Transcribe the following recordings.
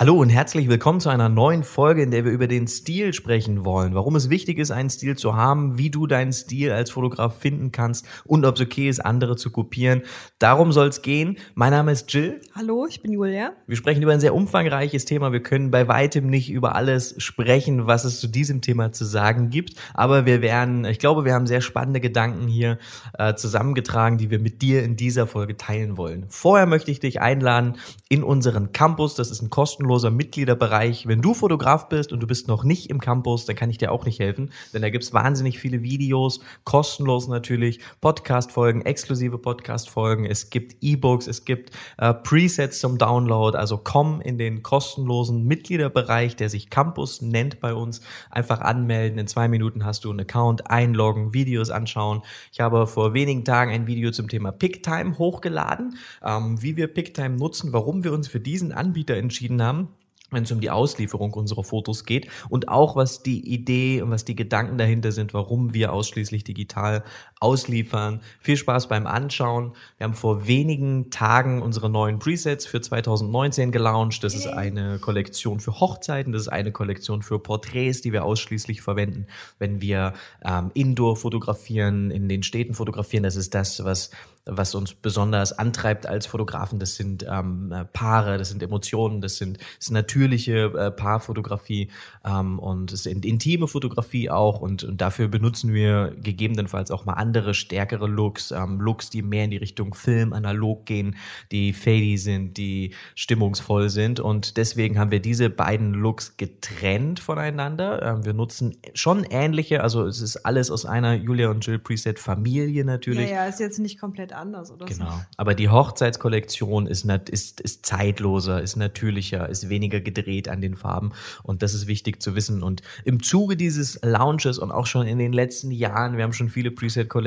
Hallo und herzlich willkommen zu einer neuen Folge, in der wir über den Stil sprechen wollen. Warum es wichtig ist, einen Stil zu haben, wie du deinen Stil als Fotograf finden kannst und ob es okay ist, andere zu kopieren. Darum soll es gehen. Mein Name ist Jill. Hallo, ich bin Julia. Wir sprechen über ein sehr umfangreiches Thema. Wir können bei weitem nicht über alles sprechen, was es zu diesem Thema zu sagen gibt. Aber wir werden, ich glaube, wir haben sehr spannende Gedanken hier äh, zusammengetragen, die wir mit dir in dieser Folge teilen wollen. Vorher möchte ich dich einladen in unseren Campus. Das ist ein kostenloser kostenloser Mitgliederbereich. Wenn du Fotograf bist und du bist noch nicht im Campus, dann kann ich dir auch nicht helfen, denn da gibt's wahnsinnig viele Videos, kostenlos natürlich, Podcast-Folgen, exklusive Podcast-Folgen, es gibt E-Books, es gibt äh, Presets zum Download, also komm in den kostenlosen Mitgliederbereich, der sich Campus nennt bei uns, einfach anmelden, in zwei Minuten hast du einen Account, einloggen, Videos anschauen. Ich habe vor wenigen Tagen ein Video zum Thema Picktime hochgeladen, ähm, wie wir Picktime nutzen, warum wir uns für diesen Anbieter entschieden haben wenn es um die Auslieferung unserer Fotos geht und auch was die Idee und was die Gedanken dahinter sind, warum wir ausschließlich digital ausliefern. Viel Spaß beim Anschauen. Wir haben vor wenigen Tagen unsere neuen Presets für 2019 gelauncht. Das ist eine Kollektion für Hochzeiten, das ist eine Kollektion für Porträts, die wir ausschließlich verwenden, wenn wir ähm, Indoor fotografieren, in den Städten fotografieren. Das ist das, was was uns besonders antreibt als Fotografen. Das sind ähm, äh, Paare, das sind Emotionen, das sind das ist natürliche äh, Paarfotografie ähm, und es ist intime Fotografie auch und, und dafür benutzen wir gegebenenfalls auch mal andere, stärkere Looks, ähm, Looks, die mehr in die Richtung Film, analog gehen, die fady sind, die stimmungsvoll sind und deswegen haben wir diese beiden Looks getrennt voneinander. Ähm, wir nutzen schon ähnliche, also es ist alles aus einer Julia und Jill Preset Familie natürlich. Ja, ja, ist jetzt nicht komplett anders oder genau. so. Aber die Hochzeitskollektion ist, ist, ist zeitloser, ist natürlicher, ist weniger gedreht an den Farben. Und das ist wichtig zu wissen. Und im Zuge dieses Launches und auch schon in den letzten Jahren, wir haben schon viele Preset-Kollektionen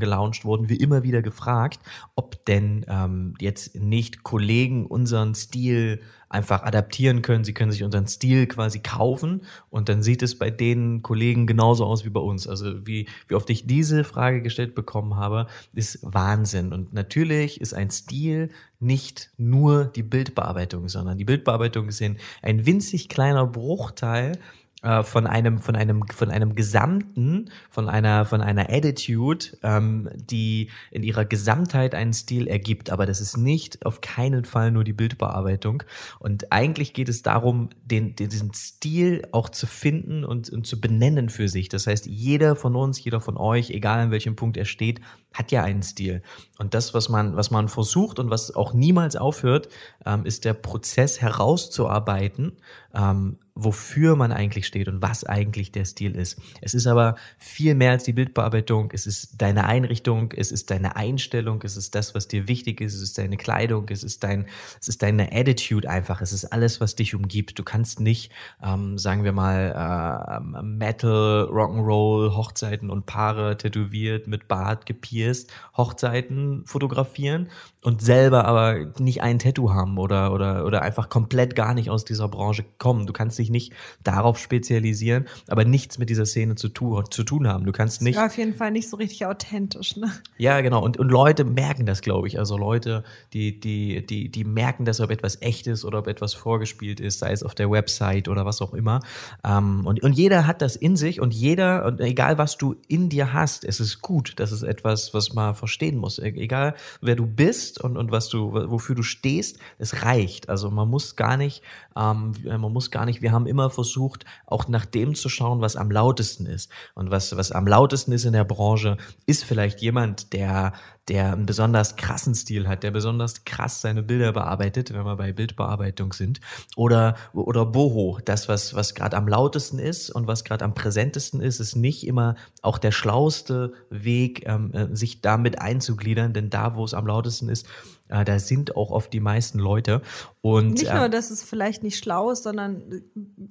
gelauncht, wurden wir immer wieder gefragt, ob denn ähm, jetzt nicht Kollegen unseren Stil einfach adaptieren können. Sie können sich unseren Stil quasi kaufen und dann sieht es bei den Kollegen genauso aus wie bei uns. Also wie, wie oft ich diese Frage gestellt bekommen habe, ist Wahnsinn. Und natürlich ist ein Stil nicht nur die Bildbearbeitung, sondern die Bildbearbeitung ist ein winzig kleiner Bruchteil äh, von einem von einem von einem Gesamten von einer von einer Attitude, ähm, die in ihrer Gesamtheit einen Stil ergibt. Aber das ist nicht auf keinen Fall nur die Bildbearbeitung. Und eigentlich geht es darum, den, den diesen Stil auch zu finden und, und zu benennen für sich. Das heißt, jeder von uns, jeder von euch, egal an welchem Punkt er steht, hat ja einen Stil. Und das, was man, was man versucht und was auch niemals aufhört, ähm, ist der Prozess herauszuarbeiten, ähm, wofür man eigentlich steht und was eigentlich der Stil ist. Es ist aber viel mehr als die Bildbearbeitung. Es ist deine Einrichtung, es ist deine Einstellung, es ist das, was dir wichtig ist, es ist deine Kleidung, es ist dein, es ist deine Attitude einfach. Es ist alles, was dich umgibt. Du kannst nicht, ähm, sagen wir mal, äh, Metal, Rock'n'Roll, Hochzeiten und Paare tätowiert mit Bart gepierst, Hochzeiten fotografieren und selber aber nicht ein Tattoo haben oder, oder, oder einfach komplett gar nicht aus dieser Branche kommen. Du kannst dich nicht darauf spezialisieren, aber nichts mit dieser Szene zu, tu, zu tun haben. Du kannst nicht. Ja, auf jeden Fall nicht so richtig authentisch, ne? Ja, genau. Und, und Leute merken das, glaube ich. Also Leute, die, die, die, die merken das, ob etwas echt ist oder ob etwas vorgespielt ist, sei es auf der Website oder was auch immer. Ähm, und, und jeder hat das in sich und jeder, und egal was du in dir hast, es ist gut. Das ist etwas, was man verstehen muss. E-, egal wer du bist, bist und, und was du, wofür du stehst, es reicht. Also man muss gar nicht, ähm, man muss gar nicht, wir haben immer versucht, auch nach dem zu schauen, was am lautesten ist. Und was, was am lautesten ist in der Branche, ist vielleicht jemand, der, der einen besonders krassen Stil hat, der besonders krass seine Bilder bearbeitet, wenn wir bei Bildbearbeitung sind. Oder, oder Boho, das, was, was gerade am lautesten ist und was gerade am präsentesten ist, ist nicht immer auch der schlauste Weg, ähm, äh, sich damit einzugliedern, denn da, wo es am lautesten ist, äh, da sind auch oft die meisten Leute. Und, nicht nur, ähm, dass es vielleicht nicht schlau ist, sondern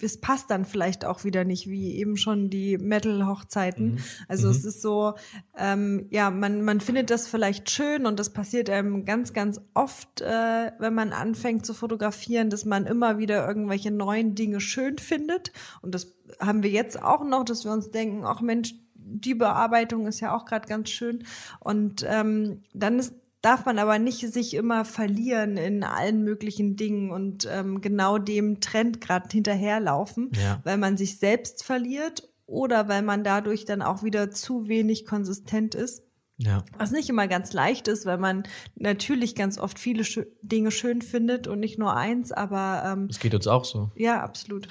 es passt dann vielleicht auch wieder nicht, wie eben schon die Metal-Hochzeiten. Mhm. Also mhm. es ist so, ähm, ja, man, man findet das vielleicht schön und das passiert einem ganz, ganz oft, äh, wenn man anfängt zu fotografieren, dass man immer wieder irgendwelche neuen Dinge schön findet. Und das haben wir jetzt auch noch, dass wir uns denken, ach Mensch, die Bearbeitung ist ja auch gerade ganz schön. Und ähm, dann ist darf man aber nicht sich immer verlieren in allen möglichen Dingen und ähm, genau dem Trend gerade hinterherlaufen, Ja. weil man sich selbst verliert oder weil man dadurch dann auch wieder zu wenig konsistent ist. Ja. Was nicht immer ganz leicht ist, weil man natürlich ganz oft viele schö Dinge schön findet und nicht nur eins, aber ähm, Das geht uns auch so. ja, absolut.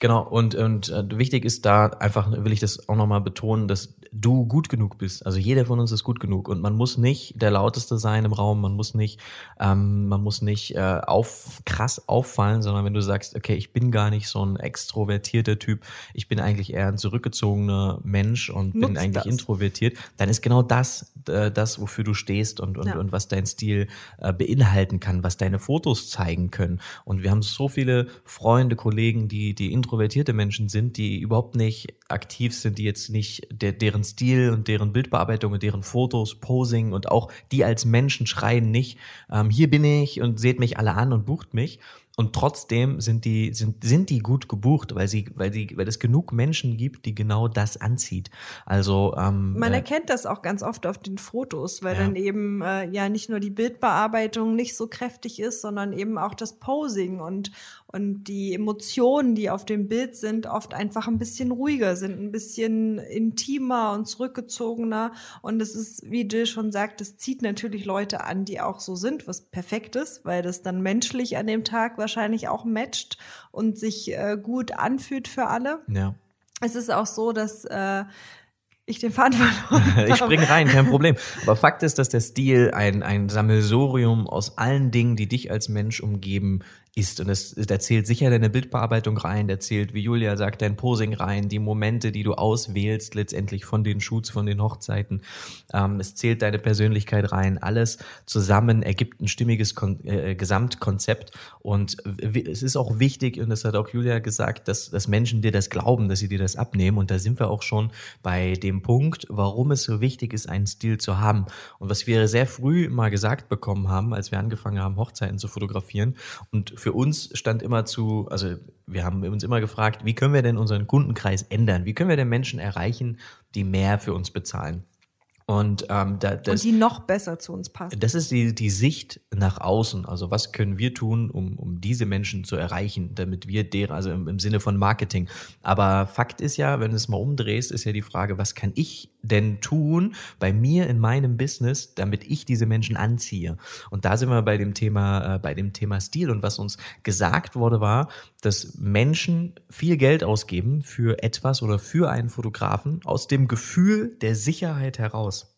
Genau, und, und äh, wichtig ist da einfach, will ich das auch nochmal betonen, dass du gut genug bist. Also jeder von uns ist gut genug und man muss nicht der lauteste sein im Raum, man muss nicht, ähm, man muss nicht äh, auf, krass auffallen, sondern wenn du sagst, okay, ich bin gar nicht so ein extrovertierter Typ, ich bin eigentlich eher ein zurückgezogener Mensch und bin Nutz eigentlich das. introvertiert, dann ist genau das äh, das, wofür du stehst und, und, Ja. und was dein Stil äh, beinhalten kann, was deine Fotos zeigen können. Und wir haben so viele Freunde, Kollegen, die, die introvertierte Menschen sind, die überhaupt nicht aktiv sind, die jetzt nicht der, deren Stil und deren Bildbearbeitung und deren Fotos, Posing und auch die als Menschen schreien nicht, ähm, hier bin ich und seht mich alle an und bucht mich. Und trotzdem sind die, sind, sind die gut gebucht, weil sie, weil sie, weil es genug Menschen gibt, die genau das anzieht. Also ähm, Man äh, erkennt das auch ganz oft auf den Fotos, weil Ja. dann eben äh, ja nicht nur die Bildbearbeitung nicht so kräftig ist, sondern eben auch das Posing und, und die Emotionen, die auf dem Bild sind, oft einfach ein bisschen ruhiger sind, ein bisschen intimer und zurückgezogener. Und es ist, wie Jill schon sagt, es zieht natürlich Leute an, die auch so sind, was perfekt ist, weil das dann menschlich an dem Tag wahrscheinlich auch matcht und sich äh, gut anfühlt für alle. ja. Es ist auch so, dass äh, ich den Faden verloren Ich spring rein, kein Problem. Aber Fakt ist, dass der Stil ein, ein Sammelsurium aus allen Dingen, die dich als Mensch umgeben, ist. Und es, da zählt sicher deine Bildbearbeitung rein, da zählt, wie Julia sagt, dein Posing rein, die Momente, die du auswählst, letztendlich von den Shoots, von den Hochzeiten. Ähm, es zählt deine Persönlichkeit rein. Alles zusammen ergibt ein stimmiges Kon äh, Gesamtkonzept. Und es ist auch wichtig, und das hat auch Julia gesagt, dass, dass Menschen dir das glauben, dass sie dir das abnehmen. Und da sind wir auch schon bei dem Punkt, warum es so wichtig ist, einen Stil zu haben. Und was wir sehr früh mal gesagt bekommen haben, als wir angefangen haben, Hochzeiten zu fotografieren. Und für uns stand immer zu, also wir haben uns immer gefragt, wie können wir denn unseren Kundenkreis ändern? Wie können wir denn Menschen erreichen, die mehr für uns bezahlen? Und ähm, da, das, und die noch besser zu uns passen. das ist die, die Sicht nach außen. Also was können wir tun, um, um diese Menschen zu erreichen, damit wir deren, also im, im Sinne von Marketing. Aber Fakt ist ja, wenn du es mal umdrehst, ist ja die Frage, was kann ich denn tun bei mir in meinem Business, damit ich diese Menschen anziehe? Und da sind wir bei dem Thema, äh, bei dem Thema Stil. Und was uns gesagt wurde, war, dass Menschen viel Geld ausgeben für etwas oder für einen Fotografen aus dem Gefühl der Sicherheit heraus.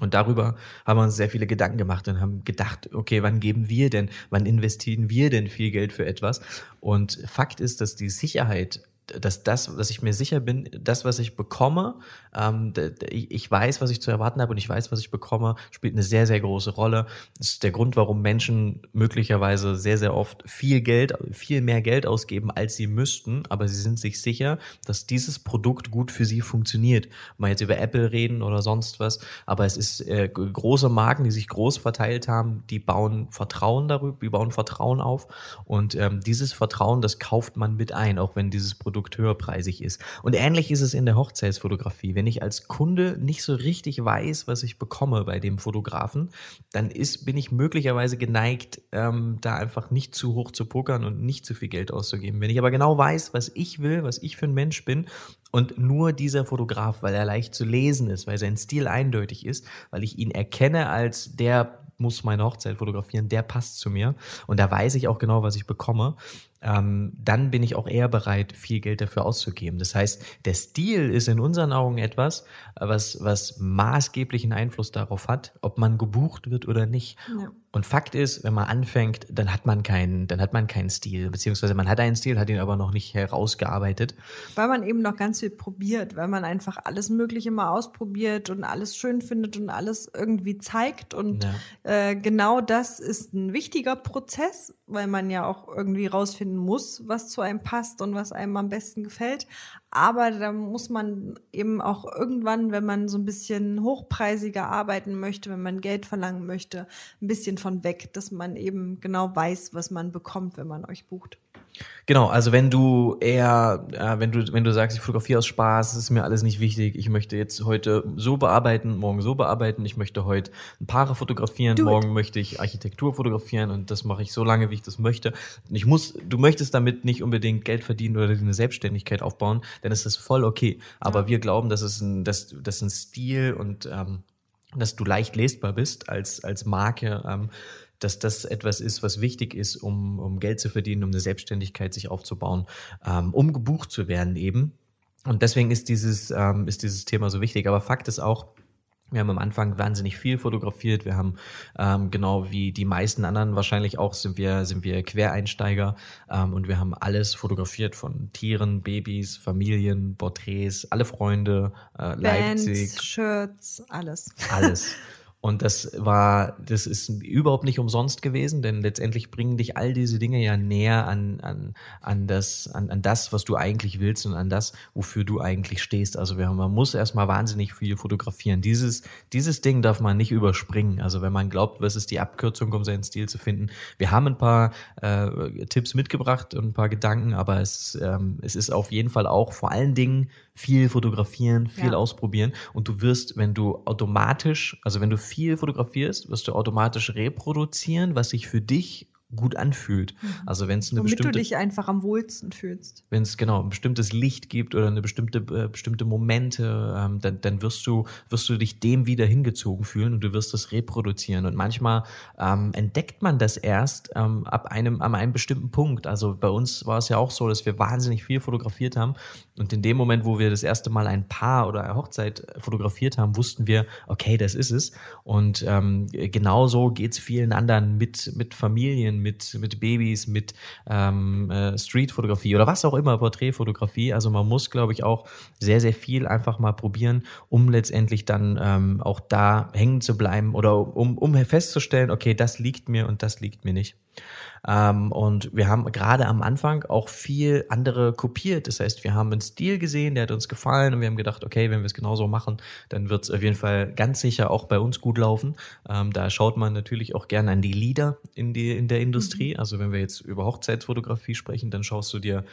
Und darüber haben wir uns sehr viele Gedanken gemacht und haben gedacht, okay, wann geben wir denn, wann investieren wir denn viel Geld für etwas? Und Fakt ist, dass die Sicherheit, dass das, dass ich mir sicher bin, das, was ich bekomme, ähm, ich weiß, was ich zu erwarten habe und ich weiß, was ich bekomme, spielt eine sehr, sehr große Rolle. Das ist der Grund, warum Menschen möglicherweise sehr, sehr oft viel Geld, viel mehr Geld ausgeben, als sie müssten, aber sie sind sich sicher, dass dieses Produkt gut für sie funktioniert. Mal jetzt über Apple reden oder sonst was, aber es ist äh, große Marken, die sich groß verteilt haben, die bauen Vertrauen darüber, die bauen Vertrauen auf und ähm, dieses Vertrauen, das kauft man mit ein, auch wenn dieses Produkt höherpreisig ist. Und ähnlich ist es in der Hochzeitsfotografie. Wenn ich als Kunde nicht so richtig weiß, was ich bekomme bei dem Fotografen, dann ist, bin ich möglicherweise geneigt, ähm, da einfach nicht zu hoch zu pokern und nicht zu viel Geld auszugeben. Wenn ich aber genau weiß, was ich will, was ich für ein Mensch bin und nur dieser Fotograf, weil er leicht zu lesen ist, weil sein Stil eindeutig ist, weil ich ihn erkenne als der muss meine Hochzeit fotografieren, der passt zu mir und da weiß ich auch genau, was ich bekomme, ähm, dann bin ich auch eher bereit, viel Geld dafür auszugeben. Das heißt, der Stil ist in unseren Augen etwas, was, was maßgeblichen Einfluss darauf hat, ob man gebucht wird oder nicht. Ja. Und Fakt ist, wenn man anfängt, dann hat man keinen, dann hat man keinen Stil, beziehungsweise man hat einen Stil, hat ihn aber noch nicht herausgearbeitet. Weil man eben noch ganz viel probiert, weil man einfach alles Mögliche mal ausprobiert und alles schön findet und alles irgendwie zeigt. Und Ja. äh, genau das ist ein wichtiger Prozess, weil man ja auch irgendwie rausfinden muss, was zu einem passt und was einem am besten gefällt. Aber da muss man eben auch irgendwann, wenn man so ein bisschen hochpreisiger arbeiten möchte, wenn man Geld verlangen möchte, ein bisschen von weg, dass man eben genau weiß, was man bekommt, wenn man euch bucht. Genau, also wenn du eher, äh, wenn du, wenn du sagst, ich fotografiere aus Spaß, ist mir alles nicht wichtig, ich möchte jetzt heute so bearbeiten, morgen so bearbeiten, ich möchte heute ein Paare fotografieren, Do it. morgen möchte ich Architektur fotografieren und das mache ich so lange, wie ich das möchte. Und ich muss, du möchtest damit nicht unbedingt Geld verdienen oder eine Selbstständigkeit aufbauen, dann ist das voll okay. Aber Ja. wir glauben, dass es ein, dass, dass ein Stil und ähm, dass du leicht lesbar bist als, als Marke, ähm, dass das etwas ist, was wichtig ist, um, um Geld zu verdienen, um eine Selbstständigkeit sich aufzubauen, ähm, um gebucht zu werden eben. Und deswegen ist dieses, ähm, ist dieses Thema so wichtig. Aber Fakt ist auch, wir haben am Anfang wahnsinnig viel fotografiert. Wir haben ähm, genau wie die meisten anderen wahrscheinlich auch sind wir sind wir Quereinsteiger ähm, und wir haben alles fotografiert von Tieren, Babys, Familien, Porträts, alle Freunde, äh, Leipzig, Bands, Shirts, alles. alles. Und das war, das ist überhaupt nicht umsonst gewesen, denn letztendlich bringen dich all diese Dinge ja näher an, an, an, das, an, an das, was du eigentlich willst und an das, wofür du eigentlich stehst. Also wir, man muss erstmal wahnsinnig viel fotografieren. Dieses, dieses Ding darf man nicht überspringen. Also wenn man glaubt, was ist die Abkürzung, um seinen Stil zu finden. Wir haben ein paar äh, Tipps mitgebracht und ein paar Gedanken, aber es, ähm, es ist auf jeden Fall auch vor allen Dingen viel fotografieren, viel Ja. ausprobieren und du wirst, wenn du automatisch, also wenn du viel fotografierst, wirst du automatisch reproduzieren, was sich für dich gut anfühlt. Also wenn es eine Womit du bestimmte dich einfach am wohlsten fühlst. wenn es genau ein bestimmtes Licht gibt oder eine bestimmte äh, bestimmte Momente, ähm, dann, dann wirst du wirst du dich dem wieder hingezogen fühlen und du wirst das reproduzieren. Und manchmal ähm, entdeckt man das erst ähm, ab einem an einem bestimmten Punkt. Also bei uns war es ja auch so, dass wir wahnsinnig viel fotografiert haben und in dem Moment, wo wir das erste Mal ein Paar oder eine Hochzeit fotografiert haben, wussten wir, okay, das ist es. Und ähm, genauso geht's vielen anderen mit mit Familien, mit mit Babys, mit ähm, äh, Streetfotografie oder was auch immer, Porträtfotografie. Also man muss, glaube ich, auch sehr, sehr viel einfach mal probieren, um letztendlich dann ähm, auch da hängen zu bleiben oder um, um festzustellen, okay, das liegt mir und das liegt mir nicht. Ähm, und wir haben gerade am Anfang auch viel andere kopiert. Das heißt, wir haben einen Stil gesehen, der hat uns gefallen und wir haben gedacht, okay, wenn wir es genauso machen, dann wird es auf jeden Fall ganz sicher auch bei uns gut laufen. Ähm, da schaut man natürlich auch gerne an die Leader in, die, in der Industrie. Also wenn wir jetzt über Hochzeitsfotografie sprechen, dann schaust du dir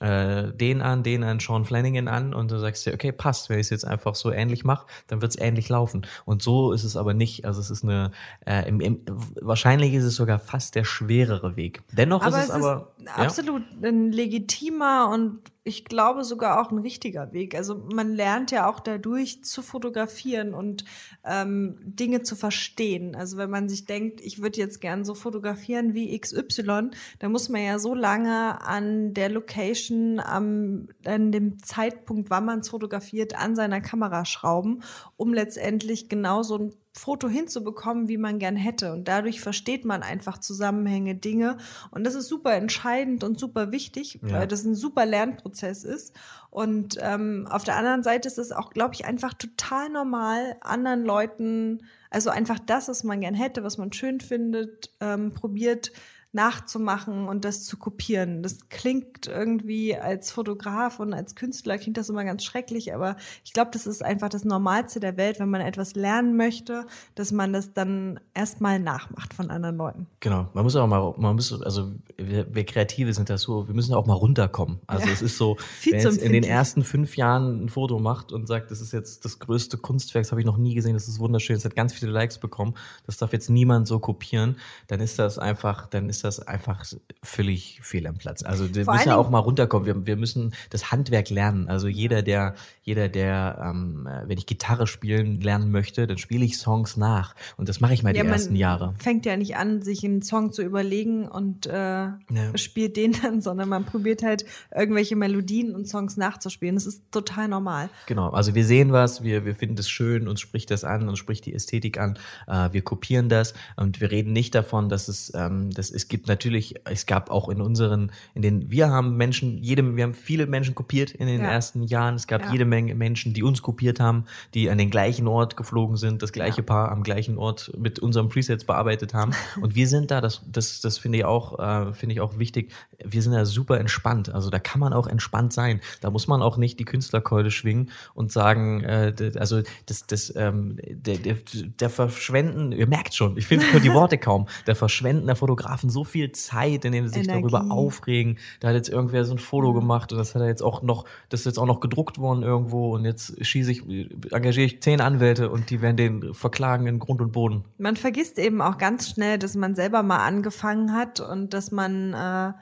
äh, den an, den an, Sean Flanagan an und du sagst dir, okay, passt, wenn ich es jetzt einfach so ähnlich mache, dann wird es ähnlich laufen. Und so ist es aber nicht. Also es ist eine, äh, im, im, wahrscheinlich ist es sogar fast der schwerere Weg. Dennoch Aber ist es, es aber ist absolut ein legitimer und ich glaube sogar auch ein richtiger Weg. Also man lernt ja auch dadurch zu fotografieren und ähm, Dinge zu verstehen. Also wenn man sich denkt, ich würde jetzt gern so fotografieren wie XY, dann muss man ja so lange an der Location, am, an dem Zeitpunkt, wann man es fotografiert, an seiner Kamera schrauben, um letztendlich genau so ein Foto hinzubekommen, wie man gern hätte. Und dadurch versteht man einfach Zusammenhänge, Dinge. Und das ist super entscheidend und super wichtig, Ja. weil das ein super Lernprozess ist. Und ähm, auf der anderen Seite ist es auch, glaube ich, einfach total normal, anderen Leuten, also einfach das, was man gern hätte, was man schön findet, ähm, probiert nachzumachen und das zu kopieren. Das klingt irgendwie als Fotograf und als Künstler klingt das immer ganz schrecklich, aber ich glaube, das ist einfach das Normalste der Welt, wenn man etwas lernen möchte, dass man das dann erstmal nachmacht von anderen Leuten. Genau, man muss auch mal, man muss, also wir, wir Kreative sind das so, wir müssen auch mal runterkommen. Also Ja. es ist so, zu jetzt in den ersten fünf Jahren ein Foto macht und sagt, das ist jetzt das größte Kunstwerk, das habe ich noch nie gesehen, das ist wunderschön, es hat ganz viele Likes bekommen, das darf jetzt niemand so kopieren, dann ist das einfach, dann ist das einfach völlig fehl am Platz. Also wir Vor müssen ja auch mal runterkommen. Wir, wir müssen das Handwerk lernen. Also jeder, der, jeder, der, ähm, äh, wenn ich Gitarre spielen lernen möchte, dann spiele ich Songs nach. Und das mache ich mal die man ersten Jahre. fängt ja nicht an, sich einen Song zu überlegen und äh, spielt den dann, sondern man probiert halt irgendwelche Melodien und Songs nachzuspielen. Das ist total normal. Genau, also wir sehen was, wir, wir finden das schön, uns spricht das an, uns spricht die Ästhetik an, äh, wir kopieren das und wir reden nicht davon, dass es, ähm, dass es gibt natürlich, es gab auch in unseren, in den, wir haben Menschen, jedem, wir haben viele Menschen kopiert in den Ja. ersten Jahren, es gab Ja. jede Menge Menschen, die uns kopiert haben, die an den gleichen Ort geflogen sind, das gleiche Paar am gleichen Ort mit unseren Presets bearbeitet haben. Und wir sind da, das, das, das finde ich auch, äh, finde ich auch wichtig, wir sind da super entspannt, also da kann man auch entspannt sein, da muss man auch nicht die Künstlerkeule schwingen und sagen, äh, also das, das, ähm, der, der, der Verschwenden, ihr merkt schon, ich finde die Worte kaum, der Verschwenden der Fotografen so viel Zeit, indem sie sich Energie. darüber aufregen. Da hat jetzt irgendwer so ein Foto gemacht und das hat er jetzt auch noch, das ist jetzt auch noch gedruckt worden irgendwo und jetzt schieße ich, engagiere ich zehn Anwälte und die werden den verklagen in Grund und Boden. Man vergisst eben auch ganz schnell, dass man selber mal angefangen hat und dass man äh,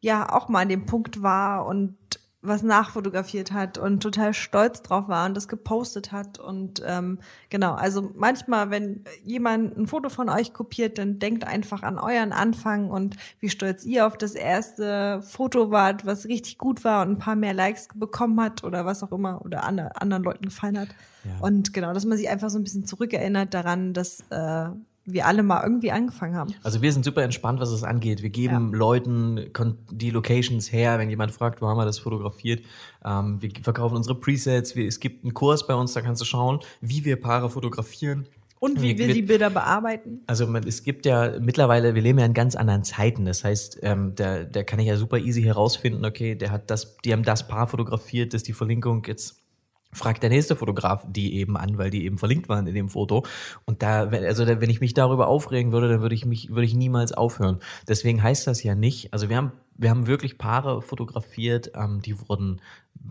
ja auch mal an dem Punkt war und was nachfotografiert hat und total stolz drauf war und das gepostet hat. Und ähm, genau, also manchmal, wenn jemand ein Foto von euch kopiert, dann denkt einfach an euren Anfang und wie stolz ihr auf das erste Foto wart, was richtig gut war und ein paar mehr Likes bekommen hat oder was auch immer oder an, anderen Leuten gefallen hat. Ja. Und genau, dass man sich einfach so ein bisschen zurückerinnert daran, dass äh, wir alle mal irgendwie angefangen haben. Also wir sind super entspannt, was es angeht. Wir geben Ja. Leuten die Locations her, wenn jemand fragt, wo haben wir das fotografiert. Ähm, wir verkaufen unsere Presets. Wir, es gibt einen Kurs bei uns, da kannst du schauen, wie wir Paare fotografieren. Und wie wir die Bilder bearbeiten. Also man, es gibt ja mittlerweile, wir leben ja in ganz anderen Zeiten. Das heißt, ähm, da, da kann ich ja super easy herausfinden, okay, der hat das, die haben das Paar fotografiert, das ist die Verlinkung jetzt. Fragt der nächste Fotograf die eben an, weil die eben verlinkt waren in dem Foto. Und da, also wenn ich mich darüber aufregen würde, dann würde ich mich, würde ich niemals aufhören. Deswegen heißt das ja nicht. Also wir haben, wir haben wirklich Paare fotografiert, ähm, die wurden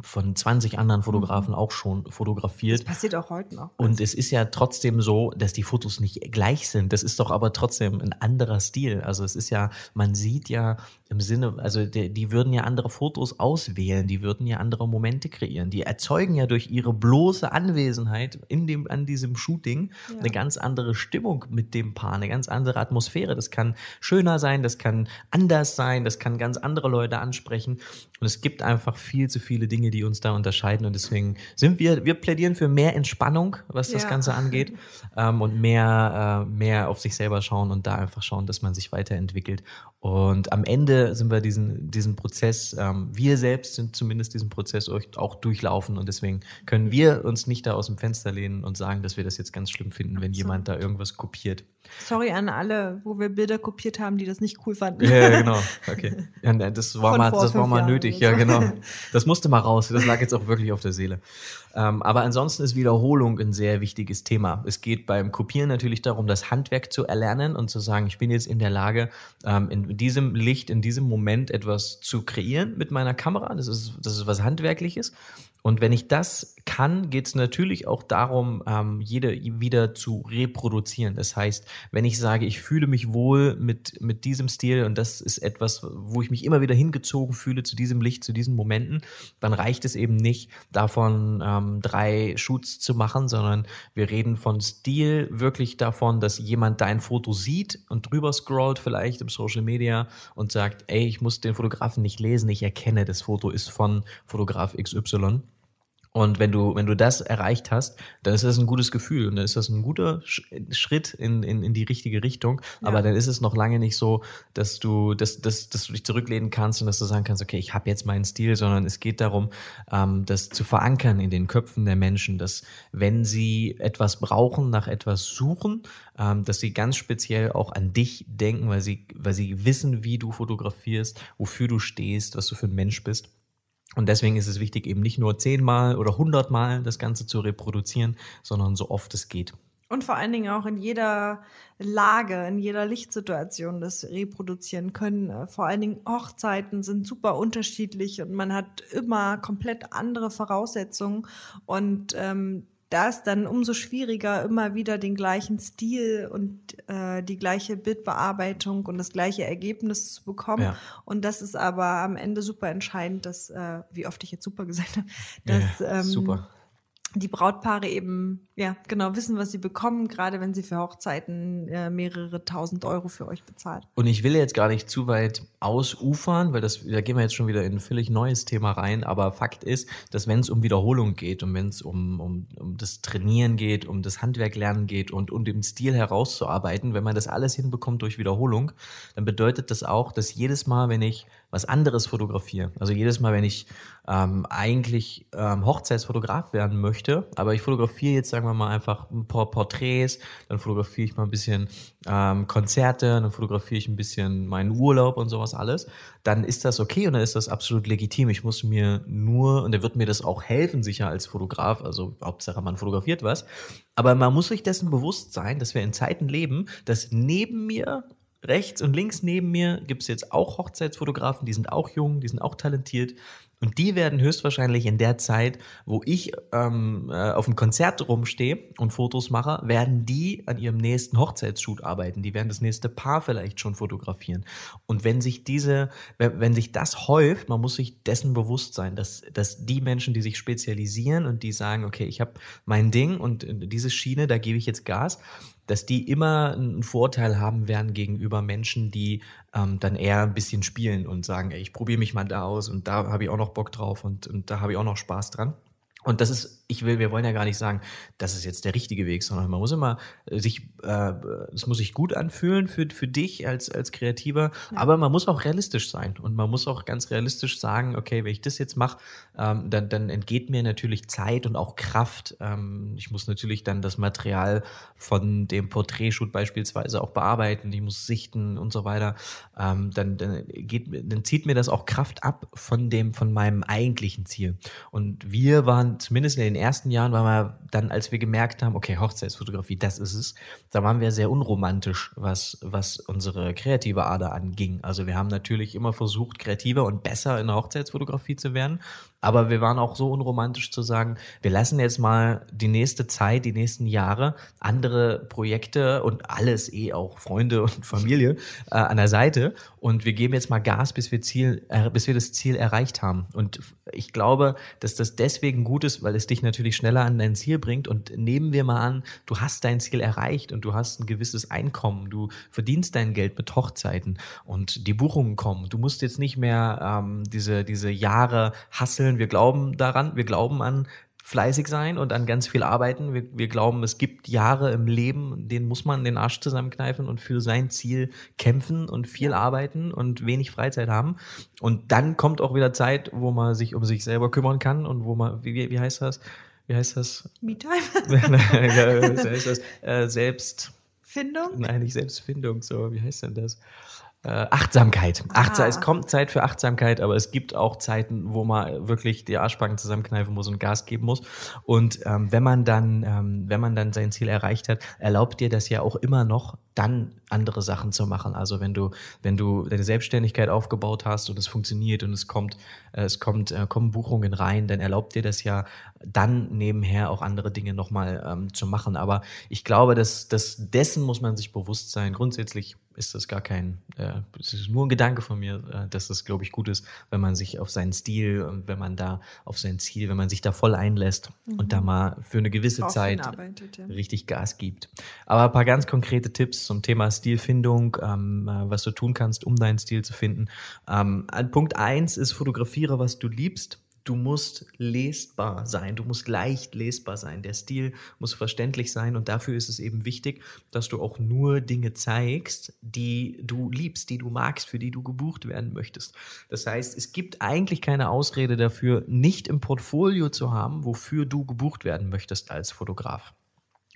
von 20 anderen Fotografen auch schon fotografiert. Passiert auch heute noch. Und es ist ja trotzdem so, dass die Fotos nicht gleich sind. Das ist doch aber trotzdem ein anderer Stil. Also es ist ja, man sieht ja im Sinne, also die, die würden ja andere Fotos auswählen, die würden ja andere Momente kreieren. Die erzeugen ja durch ihre bloße Anwesenheit in dem, an diesem Shooting eine ganz andere Stimmung mit dem Paar, eine ganz andere Atmosphäre. Das kann schöner sein, das kann anders sein, das kann ganz andere Leute ansprechen. Und es gibt einfach viel zu viele Dinge, die uns da unterscheiden. Und deswegen sind wir, wir plädieren für mehr Entspannung, was das Ja. Ganze angeht. Ähm, und mehr, äh, mehr auf sich selber schauen und da einfach schauen, dass man sich weiterentwickelt. Und am Ende sind wir diesen, diesen Prozess, ähm, wir selbst sind zumindest diesen Prozess euch auch durchlaufen. Und deswegen können wir uns nicht da aus dem Fenster lehnen und sagen, dass wir das jetzt ganz schlimm finden, wenn jemand da irgendwas kopiert. Sorry an alle, wo wir Bilder kopiert haben, die das nicht cool fanden. Ja, genau. Okay. Ja, ne, das war Von mal, das war mal Jahren nötig. Ja, genau. Das musste mal raus. Das lag jetzt auch wirklich auf der Seele. Ähm, aber ansonsten ist Wiederholung ein sehr wichtiges Thema. Es geht beim Kopieren natürlich darum, das Handwerk zu erlernen und zu sagen, ich bin jetzt in der Lage, ähm, in diesem Licht, in diesem Moment etwas zu kreieren mit meiner Kamera. Das ist, das ist was Handwerkliches. Und wenn ich das kann, geht es natürlich auch darum, ähm, jede wieder zu reproduzieren. Das heißt, wenn ich sage, ich fühle mich wohl mit, mit diesem Stil und das ist etwas, wo ich mich immer wieder hingezogen fühle zu diesem Licht, zu diesen Momenten, dann reicht es eben nicht, davon ähm, drei Shoots zu machen, sondern wir reden von Stil wirklich davon, dass jemand dein Foto sieht und drüber scrollt vielleicht im Social Media und sagt, ey, ich muss den Fotografen nicht lesen, ich erkenne, das Foto ist von Fotograf XY. Und wenn du, wenn du das erreicht hast, dann ist das ein gutes Gefühl und dann ist das ein guter Sch Schritt in, in, in die richtige Richtung. Aber dann ist es noch lange nicht so, dass du, dass, dass, dass du dich zurücklehnen kannst und dass du sagen kannst, okay, ich habe jetzt meinen Stil, sondern es geht darum, ähm, das zu verankern in den Köpfen der Menschen, dass wenn sie etwas brauchen, nach etwas suchen, ähm, dass sie ganz speziell auch an dich denken, weil sie, weil sie wissen, wie du fotografierst, wofür du stehst, was du für ein Mensch bist. Und deswegen ist es wichtig, eben nicht nur zehnmal oder hundertmal das Ganze zu reproduzieren, sondern so oft es geht. Und vor allen Dingen auch in jeder Lage, in jeder Lichtsituation das reproduzieren können. Vor allen Dingen Hochzeiten sind super unterschiedlich und man hat immer komplett andere Voraussetzungen. Und ähm, da ist dann umso schwieriger, immer wieder den gleichen Stil und äh, die gleiche Bildbearbeitung und das gleiche Ergebnis zu bekommen. Ja. Und das ist aber am Ende super entscheidend, dass, äh, wie oft ich jetzt super gesagt habe, dass Ja, ähm, super. Die Brautpaare eben ja genau wissen, was sie bekommen, gerade wenn sie für Hochzeiten äh, mehrere tausend Euro für euch bezahlt. Und ich will jetzt gar nicht zu weit ausufern, weil das, da gehen wir jetzt schon wieder in ein völlig neues Thema rein. Aber Fakt ist, dass wenn es um Wiederholung geht und wenn es um, um, um das Trainieren geht, um das Handwerk lernen geht und um den Stil herauszuarbeiten, wenn man das alles hinbekommt durch Wiederholung, dann bedeutet das auch, dass jedes Mal, wenn ich was anderes fotografiere, also jedes Mal, wenn ich ähm, eigentlich ähm, Hochzeitsfotograf werden möchte, aber ich fotografiere jetzt, sagen wir mal, einfach ein paar Porträts, dann fotografiere ich mal ein bisschen ähm, Konzerte, dann fotografiere ich ein bisschen meinen Urlaub und sowas alles, dann ist das okay und dann ist das absolut legitim. Ich muss mir nur, und da wird mir das auch helfen, sicher als Fotograf, also Hauptsache man fotografiert was, aber man muss sich dessen bewusst sein, dass wir in Zeiten leben, dass neben mir rechts und links neben mir gibt es jetzt auch Hochzeitsfotografen, die sind auch jung, die sind auch talentiert. Und die werden höchstwahrscheinlich in der Zeit, wo ich ähm, äh, auf dem Konzert rumstehe und Fotos mache, werden die an ihrem nächsten Hochzeitsshoot arbeiten. Die werden das nächste Paar vielleicht schon fotografieren. Und wenn sich diese, wenn, sich das häuft, man muss sich dessen bewusst sein, dass, dass die Menschen, die sich spezialisieren und die sagen, okay, ich habe mein Ding und diese Schiene, da gebe ich jetzt Gas, dass die immer einen Vorteil haben werden gegenüber Menschen, die ähm, dann eher ein bisschen spielen und sagen, ey, ich probiere mich mal da aus und da habe ich auch noch Bock drauf und, und da habe ich auch noch Spaß dran. Und das ist, ich will, wir wollen ja gar nicht sagen, das ist jetzt der richtige Weg, sondern man muss immer äh, sich, äh, es muss sich gut anfühlen für, für dich als, als Kreativer, ja. aber man muss auch realistisch sein und man muss auch ganz realistisch sagen, okay, wenn ich das jetzt mache, ähm, dann, dann entgeht mir natürlich Zeit und auch Kraft. Ähm, ich muss natürlich dann das Material von dem Porträtshoot beispielsweise auch bearbeiten, ich muss sichten und so weiter. Ähm, dann, dann geht, dann zieht mir das auch Kraft ab von dem, von meinem eigentlichen Ziel. Und wir waren zumindest in den ersten Jahren, waren wir dann, als wir gemerkt haben, okay, Hochzeitsfotografie, das ist es, da waren wir sehr unromantisch, was, was unsere kreative Ader anging. Also wir haben natürlich immer versucht, kreativer und besser in der Hochzeitsfotografie zu werden. Aber wir waren auch so unromantisch zu sagen, wir lassen jetzt mal die nächste Zeit, die nächsten Jahre andere Projekte und alles eh auch Freunde und Familie äh, an der Seite und wir geben jetzt mal Gas, bis wir Ziel, äh, bis wir das Ziel erreicht haben. Und ich glaube, dass das deswegen gut ist, weil es dich natürlich schneller an dein Ziel bringt. Und nehmen wir mal an, du hast dein Ziel erreicht und du hast ein gewisses Einkommen, du verdienst dein Geld mit Hochzeiten und die Buchungen kommen. Du musst jetzt nicht mehr ähm, diese diese Jahre hasseln. Wir glauben daran, wir glauben an fleißig sein und an ganz viel arbeiten. Wir, wir glauben, es gibt Jahre im Leben, denen muss man den Arsch zusammenkneifen und für sein Ziel kämpfen und viel arbeiten und wenig Freizeit haben. Und dann kommt auch wieder Zeit, wo man sich um sich selber kümmern kann und wo man, wie, wie heißt das? Wie heißt das? Me-Time? wie heißt das? Äh, Selbstfindung? Nein, nicht Selbstfindung, so, wie heißt denn das? Äh, Achtsamkeit. Achtsam, ah. Es kommt Zeit für Achtsamkeit, aber es gibt auch Zeiten, wo man wirklich die Arschbacken zusammenkneifen muss und Gas geben muss. Und ähm, wenn man dann, ähm, wenn man dann sein Ziel erreicht hat, erlaubt dir das ja auch immer noch, dann andere Sachen zu machen. Also wenn du, wenn du deine Selbstständigkeit aufgebaut hast und es funktioniert und es kommt, äh, es kommt, äh, kommen Buchungen rein, dann erlaubt dir das ja dann nebenher auch andere Dinge nochmal ähm, zu machen. Aber ich glaube, dass, dass dessen muss man sich bewusst sein. Grundsätzlich ist das gar kein, äh, es ist nur ein Gedanke von mir, äh, dass das, glaube ich, gut ist, wenn man sich auf seinen Stil und wenn man da auf sein Ziel, wenn man sich da voll einlässt mhm. und da mal für eine gewisse Auch Zeit ja. richtig Gas gibt. Aber ein paar ganz konkrete Tipps zum Thema Stilfindung, ähm, äh, was du tun kannst, um deinen Stil zu finden. Ähm, Punkt eins ist, fotografiere, was du liebst du musst lesbar sein, du musst leicht lesbar sein. Der Stil muss verständlich sein und dafür ist es eben wichtig, dass du auch nur Dinge zeigst, die du liebst, die du magst, für die du gebucht werden möchtest. Das heißt, es gibt eigentlich keine Ausrede dafür, nicht im Portfolio zu haben, wofür du gebucht werden möchtest als Fotograf.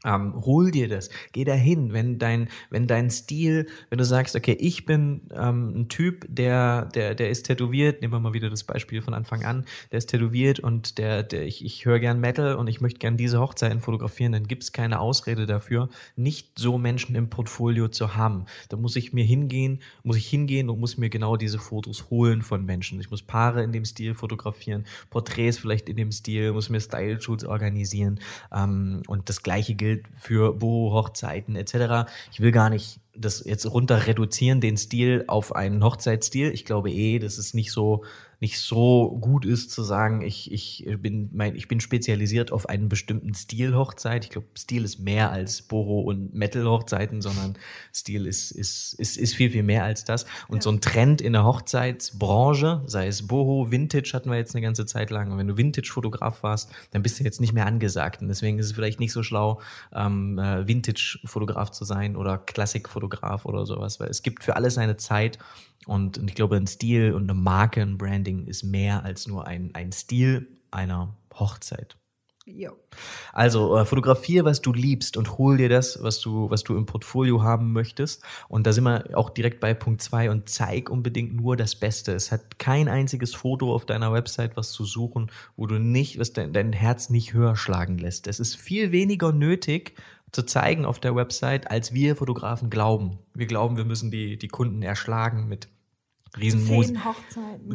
Ähm, hol dir das, geh dahin, wenn dein, wenn dein Stil, wenn du sagst, okay, ich bin ähm, ein Typ, der, der, der ist tätowiert, nehmen wir mal wieder das Beispiel von Anfang an, der ist tätowiert und der, der ich, ich höre gern Metal und ich möchte gern diese Hochzeiten fotografieren, dann gibt es keine Ausrede dafür, nicht so Menschen im Portfolio zu haben. Da muss ich mir hingehen, muss ich hingehen und muss mir genau diese Fotos holen von Menschen. Ich muss Paare in dem Stil fotografieren, Porträts vielleicht in dem Stil, muss mir Style-Shoots organisieren. Ähm, und das gleiche gilt gilt für Boho-Hochzeiten etc. Ich will gar nicht das jetzt runter reduzieren, den Stil auf einen Hochzeitsstil. Ich glaube eh, das ist nicht so nicht so gut ist zu sagen, ich, ich, bin, mein, ich bin spezialisiert auf einen bestimmten Stil Hochzeit. Ich glaube, Stil ist mehr als Boho und Metal Hochzeiten, sondern Stil ist, ist, ist, ist viel, viel mehr als das. Und ja. so ein Trend in der Hochzeitsbranche, sei es Boho, Vintage hatten wir jetzt eine ganze Zeit lang. Und wenn du Vintage-Fotograf warst, dann bist du jetzt nicht mehr angesagt. Und deswegen ist es vielleicht nicht so schlau, ähm, äh, Vintage-Fotograf zu sein oder Klassik-Fotograf oder sowas, weil es gibt für alles eine Zeit und, und ich glaube, ein Stil und eine Marke, ein Branding ist mehr als nur ein, ein Stil einer Hochzeit. Jo. Also äh, fotografiere, was du liebst und hol dir das, was du, was du im Portfolio haben möchtest. Und da sind wir auch direkt bei Punkt zwei und zeig unbedingt nur das Beste. Es hat kein einziges Foto auf deiner Website, was zu suchen, wo du nicht, was dein, dein Herz nicht höher schlagen lässt. Es ist viel weniger nötig, zu zeigen auf der Website, als wir Fotografen glauben. Wir glauben, wir müssen die, die Kunden erschlagen mit Riesenmus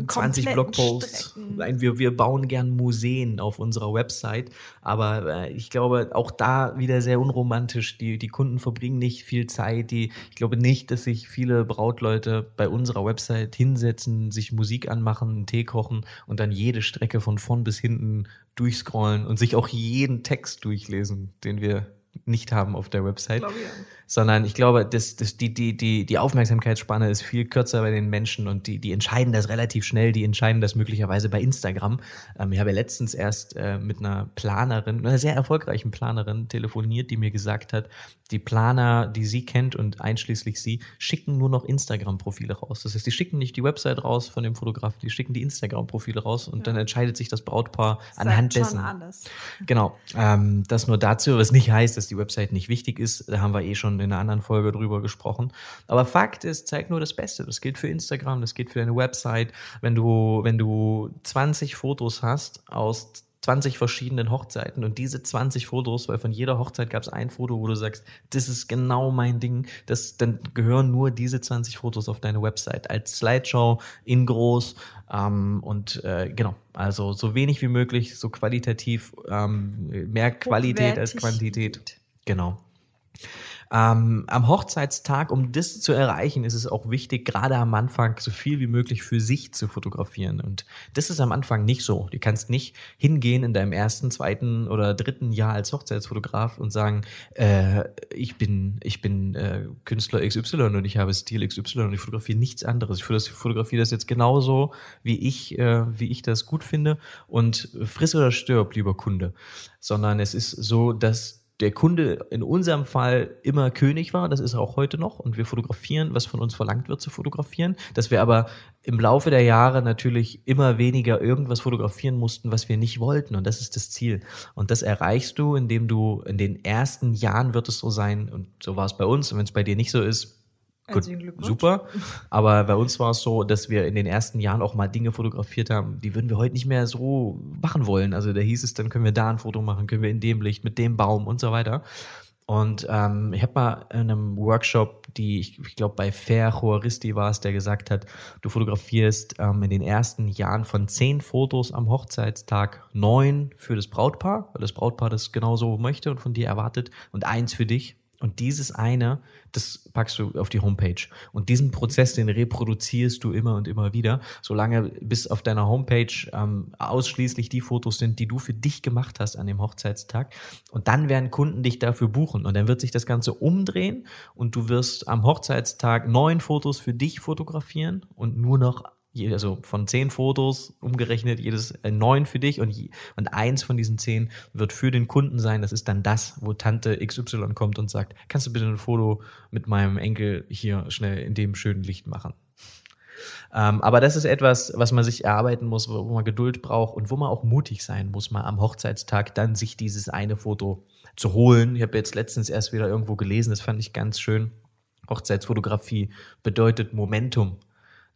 20 Blogposts. Nein, wir, wir bauen gern Museen auf unserer Website, aber äh, ich glaube, auch da wieder sehr unromantisch. Die, die Kunden verbringen nicht viel Zeit. Die, ich glaube nicht, dass sich viele Brautleute bei unserer Website hinsetzen, sich Musik anmachen, einen Tee kochen und dann jede Strecke von vorn bis hinten durchscrollen und sich auch jeden Text durchlesen, den wir nicht haben auf der Website. Glaube, ja sondern ich glaube, das, das, die, die, die, die Aufmerksamkeitsspanne ist viel kürzer bei den Menschen und die, die entscheiden das relativ schnell, die entscheiden das möglicherweise bei Instagram. Ähm, ich habe ja letztens erst äh, mit einer Planerin, einer sehr erfolgreichen Planerin telefoniert, die mir gesagt hat, die Planer, die sie kennt und einschließlich sie, schicken nur noch Instagram-Profile raus. Das heißt, die schicken nicht die Website raus von dem Fotograf, die schicken die Instagram-Profile raus und ja. dann entscheidet sich das Brautpaar Sagt anhand dessen. Alles. Genau. Ähm, das nur dazu, was nicht heißt, dass die Website nicht wichtig ist. Da haben wir eh schon in einer anderen Folge drüber gesprochen. Aber Fakt ist, zeig nur das Beste. Das gilt für Instagram, das gilt für deine Website. Wenn du, wenn du 20 Fotos hast aus 20 verschiedenen Hochzeiten und diese 20 Fotos, weil von jeder Hochzeit gab es ein Foto, wo du sagst, das ist genau mein Ding, das, dann gehören nur diese 20 Fotos auf deine Website als Slideshow in groß ähm, und äh, genau, also so wenig wie möglich, so qualitativ, ähm, mehr Qualität als Quantität. Genau. Ähm, am Hochzeitstag, um das zu erreichen, ist es auch wichtig, gerade am Anfang so viel wie möglich für sich zu fotografieren. Und das ist am Anfang nicht so. Du kannst nicht hingehen in deinem ersten, zweiten oder dritten Jahr als Hochzeitsfotograf und sagen, äh, ich bin, ich bin äh, Künstler XY und ich habe Stil XY und ich fotografiere nichts anderes. Ich fotografiere das jetzt genauso, wie ich, äh, wie ich das gut finde und friss oder stirb, lieber Kunde. Sondern es ist so, dass der Kunde in unserem Fall immer König war, das ist er auch heute noch, und wir fotografieren, was von uns verlangt wird zu fotografieren, dass wir aber im Laufe der Jahre natürlich immer weniger irgendwas fotografieren mussten, was wir nicht wollten, und das ist das Ziel. Und das erreichst du, indem du in den ersten Jahren wird es so sein, und so war es bei uns, und wenn es bei dir nicht so ist, Gut, super. Aber bei uns war es so, dass wir in den ersten Jahren auch mal Dinge fotografiert haben, die würden wir heute nicht mehr so machen wollen. Also da hieß es, dann können wir da ein Foto machen, können wir in dem Licht, mit dem Baum und so weiter. Und ähm, ich habe mal in einem Workshop, die ich, ich glaube bei Fair Juaristi war es, der gesagt hat, du fotografierst ähm, in den ersten Jahren von zehn Fotos am Hochzeitstag neun für das Brautpaar, weil das Brautpaar das genauso möchte und von dir erwartet und eins für dich. Und dieses eine, das packst du auf die Homepage. Und diesen Prozess, den reproduzierst du immer und immer wieder, solange bis auf deiner Homepage ähm, ausschließlich die Fotos sind, die du für dich gemacht hast an dem Hochzeitstag. Und dann werden Kunden dich dafür buchen. Und dann wird sich das Ganze umdrehen und du wirst am Hochzeitstag neun Fotos für dich fotografieren und nur noch also von zehn Fotos umgerechnet, jedes äh, neun für dich und, und eins von diesen zehn wird für den Kunden sein. Das ist dann das, wo Tante XY kommt und sagt, kannst du bitte ein Foto mit meinem Enkel hier schnell in dem schönen Licht machen? Ähm, aber das ist etwas, was man sich erarbeiten muss, wo man Geduld braucht und wo man auch mutig sein muss, mal am Hochzeitstag dann sich dieses eine Foto zu holen. Ich habe jetzt letztens erst wieder irgendwo gelesen, das fand ich ganz schön. Hochzeitsfotografie bedeutet Momentum.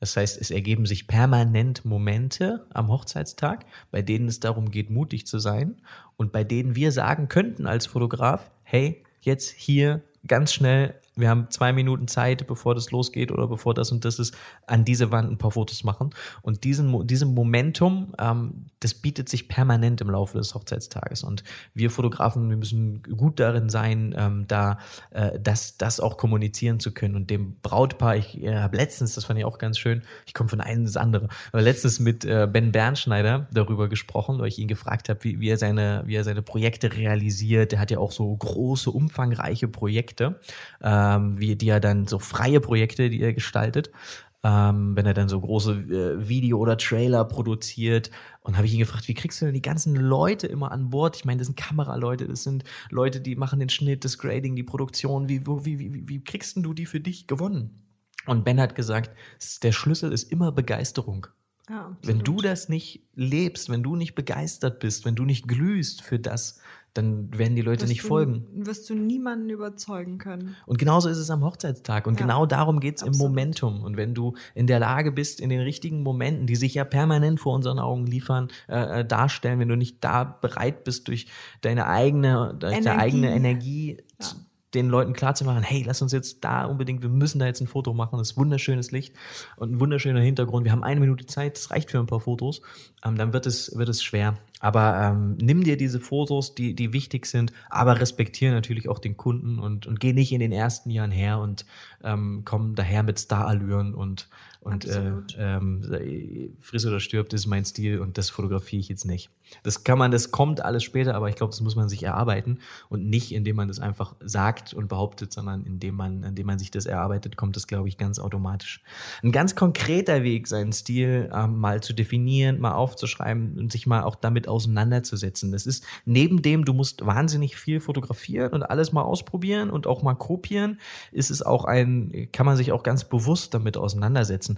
Das heißt, es ergeben sich permanent Momente am Hochzeitstag, bei denen es darum geht, mutig zu sein und bei denen wir sagen könnten als Fotograf, hey, jetzt hier ganz schnell wir haben zwei Minuten Zeit, bevor das losgeht oder bevor das und das ist, an diese Wand ein paar Fotos machen. Und diesen, diesem Momentum, ähm, das bietet sich permanent im Laufe des Hochzeitstages. Und wir Fotografen, wir müssen gut darin sein, ähm, da äh, das, das auch kommunizieren zu können. Und dem Brautpaar, ich äh, habe letztens, das fand ich auch ganz schön, ich komme von einem ins andere, aber letztens mit äh, Ben Bernschneider darüber gesprochen, weil ich ihn gefragt habe, wie, wie, er seine, wie er seine Projekte realisiert. Der hat ja auch so große, umfangreiche Projekte. Äh, ähm, wie die er dann so freie Projekte, die er gestaltet, ähm, wenn er dann so große äh, Video oder Trailer produziert. Und habe ich ihn gefragt, wie kriegst du denn die ganzen Leute immer an Bord? Ich meine, das sind Kameraleute, das sind Leute, die machen den Schnitt, das Grading, die Produktion. Wie, wie, wie, wie kriegst du die für dich gewonnen? Und Ben hat gesagt, der Schlüssel ist immer Begeisterung. Ja, wenn du das nicht lebst, wenn du nicht begeistert bist, wenn du nicht glühst für das, dann werden die Leute wirst nicht du, folgen. Wirst du niemanden überzeugen können. Und genauso ist es am Hochzeitstag. Und ja, genau darum geht es im Momentum. Und wenn du in der Lage bist, in den richtigen Momenten, die sich ja permanent vor unseren Augen liefern, äh, äh darstellen, wenn du nicht da bereit bist, durch deine eigene, durch deine eigene Energie Ja. Den Leuten klarzumachen, hey, lass uns jetzt da unbedingt, wir müssen da jetzt ein Foto machen, das ist wunderschönes Licht und ein wunderschöner Hintergrund. Wir haben eine Minute Zeit, das reicht für ein paar Fotos. Ähm, dann wird es, wird es schwer. Aber ähm, nimm dir diese Fotos, die, die wichtig sind, aber respektiere natürlich auch den Kunden und, und geh nicht in den ersten Jahren her und ähm, komm daher mit Starallüren und, und äh, ähm, friss oder stirbt ist mein Stil und das fotografiere ich jetzt nicht. Das kann man, das kommt alles später, aber ich glaube, das muss man sich erarbeiten und nicht, indem man das einfach sagt und behauptet, sondern indem man, indem man sich das erarbeitet, kommt das, glaube ich, ganz automatisch. Ein ganz konkreter Weg, seinen Stil ähm, mal zu definieren, mal aufzuschreiben und sich mal auch damit auseinanderzusetzen. Das ist neben dem, du musst wahnsinnig viel fotografieren und alles mal ausprobieren und auch mal kopieren, ist es auch ein, kann man sich auch ganz bewusst damit auseinandersetzen.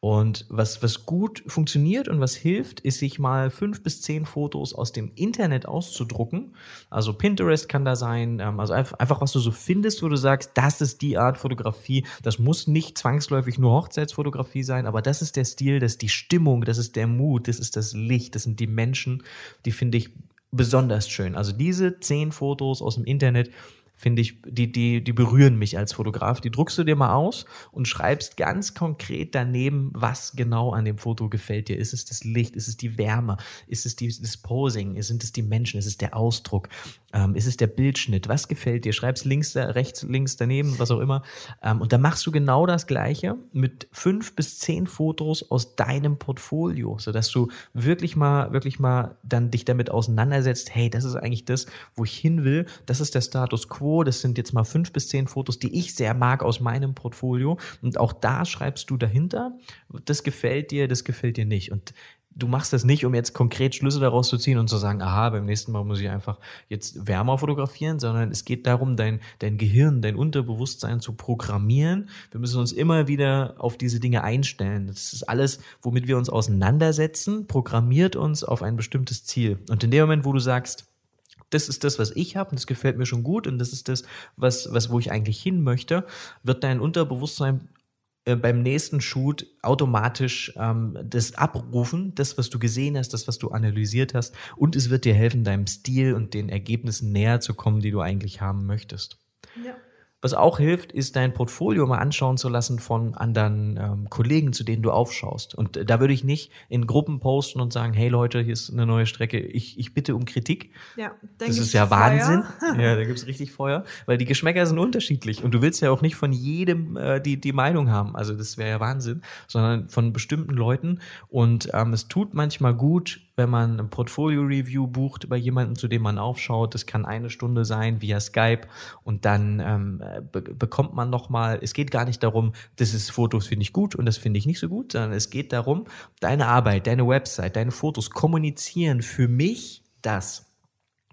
Und was, was gut funktioniert und was hilft, ist sich mal fünf bis zehn Fotos aus dem Internet auszudrucken. Also Pinterest kann da sein, ähm, also einfach was du so findest, wo du sagst, das ist die Art Fotografie. Das muss nicht zwangsläufig nur Hochzeitsfotografie sein, aber das ist der Stil, das ist die Stimmung, das ist der Mut, das ist das Licht, das sind die Menschen, die finde ich besonders schön. Also diese zehn Fotos aus dem Internet, finde ich, die, die, die berühren mich als Fotograf. Die druckst du dir mal aus und schreibst ganz konkret daneben, was genau an dem Foto gefällt dir. Ist es das Licht? Ist es die Wärme? Ist es die, das Posing? Sind es die Menschen? Ist es der Ausdruck? Ähm, ist es der Bildschnitt? Was gefällt dir? Schreibst links, da- rechts, links daneben, was auch immer. Ähm, und dann machst du genau das Gleiche mit fünf bis zehn Fotos aus deinem Portfolio, sodass du wirklich mal, wirklich mal dann dich damit auseinandersetzt. Hey, das ist eigentlich das, wo ich hin will. Das ist der Status quo. Das sind jetzt mal fünf bis zehn Fotos, die ich sehr mag aus meinem Portfolio. Und auch da schreibst du dahinter, das gefällt dir, das gefällt dir nicht. Und du machst das nicht, um jetzt konkret Schlüsse daraus zu ziehen und zu sagen, aha, beim nächsten Mal muss ich einfach jetzt wärmer fotografieren, sondern es geht darum, dein, dein Gehirn, dein Unterbewusstsein zu programmieren. Wir müssen uns immer wieder auf diese Dinge einstellen. Das ist alles, womit wir uns auseinandersetzen, programmiert uns auf ein bestimmtes Ziel. Und in dem Moment, wo du sagst, das ist das, was ich habe und das gefällt mir schon gut und das ist das, was, was wo ich eigentlich hin möchte, wird dein Unterbewusstsein äh, beim nächsten Shoot automatisch ähm, das abrufen, das, was du gesehen hast, das, was du analysiert hast, und es wird dir helfen, deinem Stil und den Ergebnissen näher zu kommen, die du eigentlich haben möchtest. Ja. Was auch hilft, ist dein Portfolio mal anschauen zu lassen von anderen ähm, Kollegen, zu denen du aufschaust. Und äh, da würde ich nicht in Gruppen posten und sagen, hey Leute, hier ist eine neue Strecke, ich, ich bitte um Kritik. Ja, Das ist ja Feuer. Wahnsinn. Ja, da gibt's richtig Feuer, weil die Geschmäcker sind unterschiedlich und du willst ja auch nicht von jedem äh, die, die Meinung haben. Also das wäre ja Wahnsinn, sondern von bestimmten Leuten. Und ähm, es tut manchmal gut, wenn man ein Portfolio-Review bucht bei jemandem, zu dem man aufschaut. Das kann eine Stunde sein via Skype und dann ähm, be bekommt man nochmal, es geht gar nicht darum, das ist Fotos finde ich gut und das finde ich nicht so gut, sondern es geht darum, deine Arbeit, deine Website, deine Fotos kommunizieren für mich das.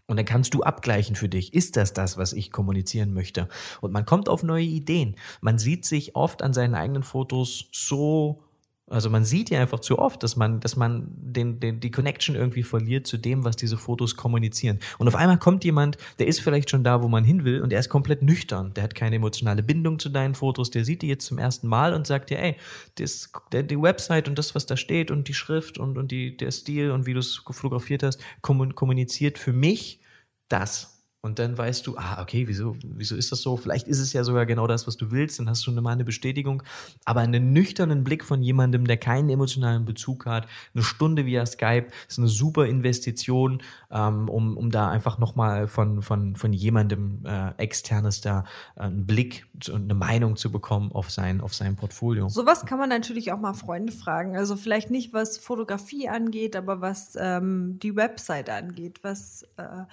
Und dann kannst du abgleichen für dich. Ist das das, was ich kommunizieren möchte? Und man kommt auf neue Ideen. Man sieht sich oft an seinen eigenen Fotos so, also man sieht ja einfach zu oft, dass man, dass man den, den, die Connection irgendwie verliert zu dem, was diese Fotos kommunizieren. Und auf einmal kommt jemand, der ist vielleicht schon da, wo man hin will und er ist komplett nüchtern. Der hat keine emotionale Bindung zu deinen Fotos. Der sieht die jetzt zum ersten Mal und sagt dir, ey, das, der, die Website und das, was da steht und die Schrift und, und die, der Stil und wie du es fotografiert hast, kommun- kommuniziert für mich das. Und dann weißt du, ah, okay, wieso, wieso ist das so? Vielleicht ist es ja sogar genau das, was du willst, dann hast du mal eine Bestätigung. Aber einen nüchternen Blick von jemandem, der keinen emotionalen Bezug hat, eine Stunde via Skype, ist eine super Investition, ähm, um, um da einfach nochmal von, von, von jemandem äh, externes da äh, einen Blick und eine Meinung zu bekommen auf sein, auf sein Portfolio. Sowas kann man natürlich auch mal Freunde fragen. Also vielleicht nicht, was Fotografie angeht, aber was ähm, die Website angeht, was äh,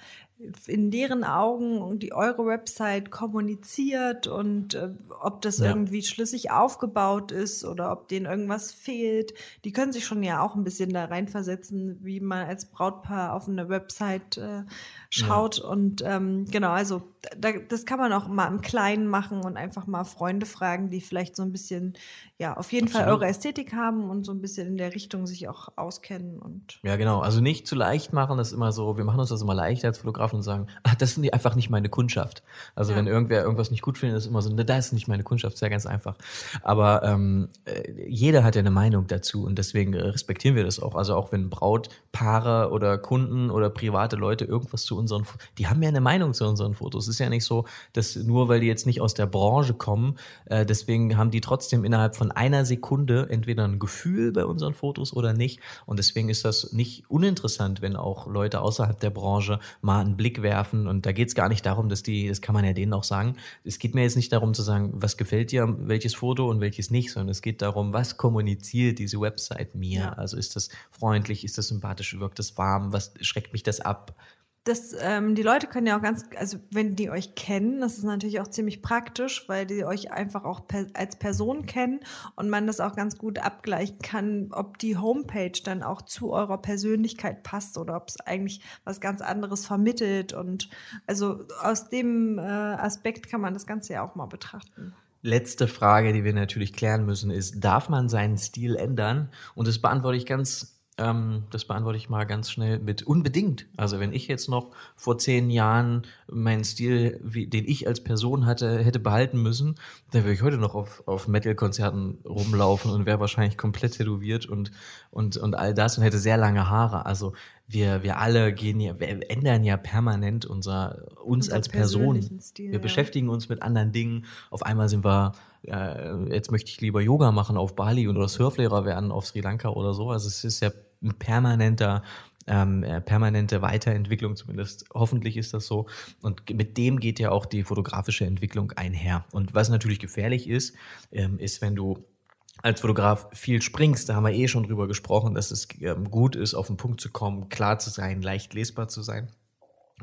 in deren Augen die eure Website kommuniziert und äh, ob das Ja. irgendwie schlüssig aufgebaut ist oder ob denen irgendwas fehlt. Die können sich schon ja auch ein bisschen da reinversetzen, wie man als Brautpaar auf eine Website äh, schaut. Und ähm, genau, also da, das kann man auch mal im Kleinen machen und einfach mal Freunde fragen, die vielleicht so ein bisschen, ja, auf jeden Fall Absolut. eure Ästhetik haben und so ein bisschen in der Richtung sich auch auskennen und Ja, genau. Also nicht zu leicht machen, das ist immer so, wir machen uns das immer leicht als Fotograf, Fotografen und sagen, ach, das sind einfach nicht meine Kundschaft. Also ja. wenn irgendwer irgendwas nicht gut findet, ist immer so, ne, das ist nicht meine Kundschaft, sehr ganz einfach. Aber ähm, äh, jeder hat ja eine Meinung dazu und deswegen respektieren wir das auch. Also auch wenn Brautpaare oder Kunden oder private Leute irgendwas zu unseren, die haben ja eine Meinung zu unseren Fotos. Es ist ja nicht so, dass nur weil die jetzt nicht aus der Branche kommen, äh, deswegen haben die trotzdem innerhalb von einer Sekunde entweder ein Gefühl bei unseren Fotos oder nicht. Und deswegen ist das nicht uninteressant, wenn auch Leute außerhalb der Branche mal einen Blick werfen. Und da geht es gar nicht darum, dass die, das kann man ja denen auch sagen, es geht mir jetzt nicht darum zu sagen, was gefällt dir, welches Foto und welches nicht, sondern es geht darum, was kommuniziert diese Website mir. Ja. Also ist das freundlich, ist das sympathisch, wirkt das warm, was schreckt mich das ab? Das, ähm, die Leute können ja auch ganz, also wenn die euch kennen, das ist natürlich auch ziemlich praktisch, weil die euch einfach auch per, als Person kennen und man das auch ganz gut abgleichen kann, ob die Homepage dann auch zu eurer Persönlichkeit passt oder ob es eigentlich was ganz anderes vermittelt. Und also aus dem äh, Aspekt kann man das Ganze ja auch mal betrachten. Letzte Frage, die wir natürlich klären müssen, ist, darf man seinen Stil ändern? Und das beantworte ich ganz ähm, das beantworte ich mal ganz schnell mit unbedingt. Also wenn ich jetzt noch vor zehn Jahren meinen Stil, wie, den ich als Person hatte, hätte behalten müssen, dann würde ich heute noch auf, auf Metal-Konzerten rumlaufen und wäre wahrscheinlich komplett tätowiert und, und, und all das und hätte sehr lange Haare. Also wir, wir alle gehen ja, wir ändern ja permanent unser, uns Unser als Person. Stil, wir ja. beschäftigen uns mit anderen Dingen. Auf einmal sind wir äh, jetzt möchte ich lieber Yoga machen auf Bali oder Surflehrer werden auf Sri Lanka oder so. Also es ist ja ein permanenter ähm, äh, permanente Weiterentwicklung, zumindest hoffentlich ist das so. Und mit dem geht ja auch die fotografische Entwicklung einher. Und was natürlich gefährlich ist, ähm, ist, wenn du als Fotograf viel springst, da haben wir eh schon drüber gesprochen, dass es ähm, gut ist, auf den Punkt zu kommen, klar zu sein, leicht lesbar zu sein.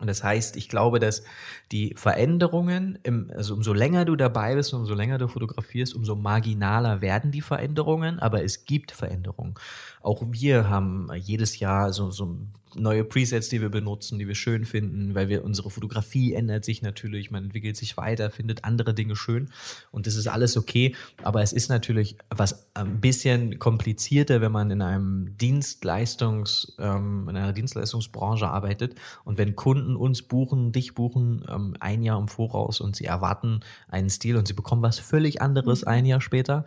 Und das heißt, ich glaube, dass die Veränderungen, im, also umso länger du dabei bist und umso länger du fotografierst, umso marginaler werden die Veränderungen, aber es gibt Veränderungen. Auch wir haben jedes Jahr so, so neue Presets, die wir benutzen, die wir schön finden, weil wir unsere Fotografie ändert sich natürlich, man entwickelt sich weiter, findet andere Dinge schön und das ist alles okay. Aber es ist natürlich was ein bisschen komplizierter, wenn man in einem Dienstleistungs, ähm, in einer Dienstleistungsbranche arbeitet und wenn Kunden uns buchen, dich buchen ähm, ein Jahr im Voraus und sie erwarten einen Stil und sie bekommen was völlig anderes mhm. ein Jahr später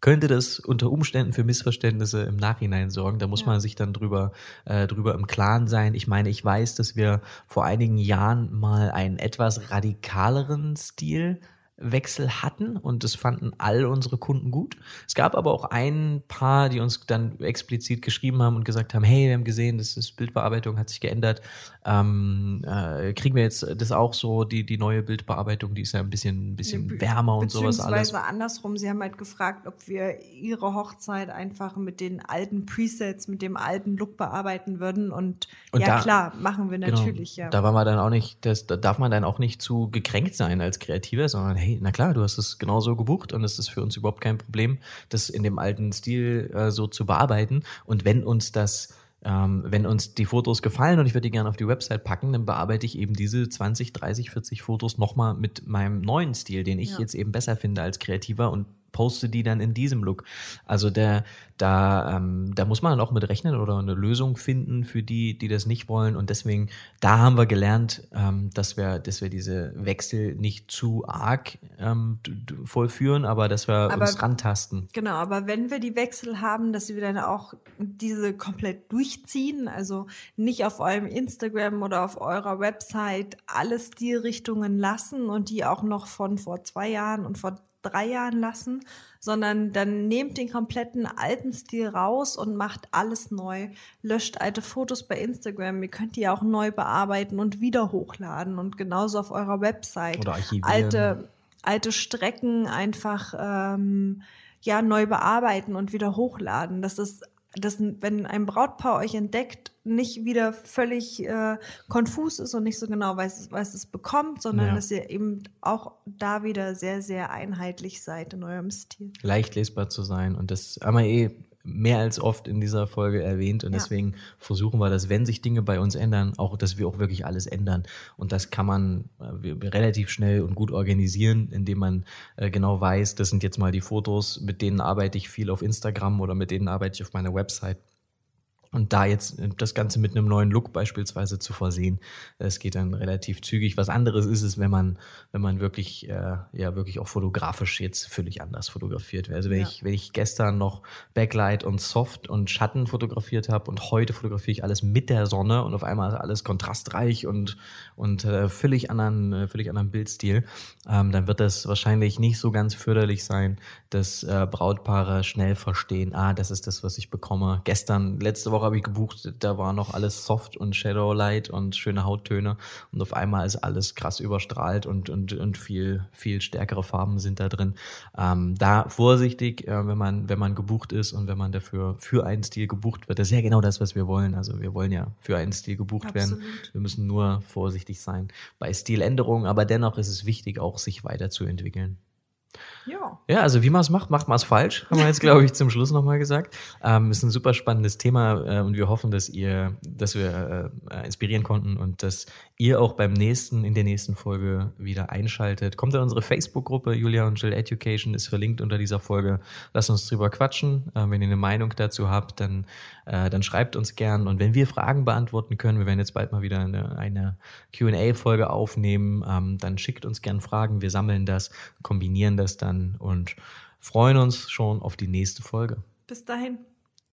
könnte das unter Umständen für Missverständnisse im Nachhinein sorgen. Da muss ja. man sich dann drüber, äh, drüber im Klaren sein. Ich meine, ich weiß, dass wir vor einigen Jahren mal einen etwas radikaleren Stil Wechsel hatten und das fanden all unsere Kunden gut. Es gab aber auch ein paar, die uns dann explizit geschrieben haben und gesagt haben, hey, wir haben gesehen, das ist Bildbearbeitung hat sich geändert. Ähm, äh, kriegen wir jetzt das auch so, die, die neue Bildbearbeitung, die ist ja ein bisschen, ein bisschen wärmer und sowas alles. Beziehungsweise andersrum, sie haben halt gefragt, ob wir ihre Hochzeit einfach mit den alten Presets, mit dem alten Look bearbeiten würden und, und ja da, klar, machen wir genau, natürlich, genau, ja. Da war man dann auch nicht, das, da darf man dann auch nicht zu gekränkt sein als Kreativer, sondern hey, hey, na klar, du hast es genauso gebucht und es ist für uns überhaupt kein Problem, das in dem alten Stil äh, so zu bearbeiten. Und wenn uns das ähm, wenn uns die Fotos gefallen und ich würde die gerne auf die Website packen, dann bearbeite ich eben diese 20, 30, 40 Fotos nochmal mit meinem neuen Stil, den ich ja. jetzt eben besser finde als Kreativer und poste die dann in diesem Look. Also der, da, ähm, da muss man auch mit rechnen oder eine Lösung finden für die, die das nicht wollen. Und deswegen, da haben wir gelernt, ähm, dass wir, dass wir diese Wechsel nicht zu arg ähm, vollführen, aber dass wir aber, uns rantasten. Genau, aber wenn wir die Wechsel haben, dass wir dann auch diese komplett durchziehen, also nicht auf eurem Instagram oder auf eurer Website alle Stilrichtungen lassen und die auch noch von vor zwei Jahren und vor drei Jahren lassen, sondern dann nehmt den kompletten alten Stil raus und macht alles neu. Löscht alte Fotos bei Instagram. Ihr könnt die auch neu bearbeiten und wieder hochladen und genauso auf eurer Website. Oder archivieren. Alte, alte Strecken einfach ähm, ja neu bearbeiten und wieder hochladen. Das ist dass wenn ein Brautpaar euch entdeckt, nicht wieder völlig äh, konfus ist und nicht so genau weiß, was es bekommt, sondern ja. dass ihr eben auch da wieder sehr, sehr einheitlich seid in eurem Stil. Leicht lesbar zu sein und das haben wir eh mehr als oft in dieser Folge erwähnt. Und ja. deswegen versuchen wir, dass wenn sich Dinge bei uns ändern, auch, dass wir auch wirklich alles ändern. Und das kann man äh, relativ schnell und gut organisieren, indem man äh, genau weiß, das sind jetzt mal die Fotos, mit denen arbeite ich viel auf Instagram oder mit denen arbeite ich auf meiner Website Und da jetzt das Ganze mit einem neuen Look beispielsweise zu versehen, das geht dann relativ zügig. Was anderes ist es, wenn man, wenn man wirklich, äh, ja, wirklich auch fotografisch jetzt völlig anders fotografiert. Also wenn ja. ich, wenn ich gestern noch Backlight und Soft und Schatten fotografiert habe und heute fotografiere ich alles mit der Sonne und auf einmal ist alles kontrastreich und, und äh, völlig anderen, äh, völlig anderen Bildstil, ähm, dann wird das wahrscheinlich nicht so ganz förderlich sein, dass äh, Brautpaare schnell verstehen, ah, das ist das, was ich bekomme. Gestern, letzte Woche Woche habe ich gebucht, da war noch alles soft und Shadowlight und schöne Hauttöne und auf einmal ist alles krass überstrahlt und, und, und viel, viel stärkere Farben sind da drin. Ähm, da vorsichtig, äh, wenn man, wenn man gebucht ist und wenn man dafür für einen Stil gebucht wird. Das ist ja genau das, was wir wollen. Also wir wollen ja für einen Stil gebucht Absolut. werden. Wir müssen nur vorsichtig sein bei Stiländerungen, aber dennoch ist es wichtig, auch sich weiterzuentwickeln. Ja. Ja, also wie man es macht, macht man es falsch, haben wir jetzt, glaube ich, zum Schluss nochmal gesagt. Ähm, ist ein super spannendes Thema äh, und wir hoffen, dass ihr, dass wir äh, inspirieren konnten und dass ihr auch beim nächsten, in der nächsten Folge wieder einschaltet. Kommt in unsere Facebook-Gruppe, Julia und Jill Education ist verlinkt unter dieser Folge. Lasst uns drüber quatschen. Äh, wenn ihr eine Meinung dazu habt, dann, äh, dann schreibt uns gern. Und wenn wir Fragen beantworten können, wir werden jetzt bald mal wieder eine, eine QA-Folge aufnehmen, ähm, dann schickt uns gern Fragen. Wir sammeln das, kombinieren das dann und freuen uns schon auf die nächste Folge. Bis dahin.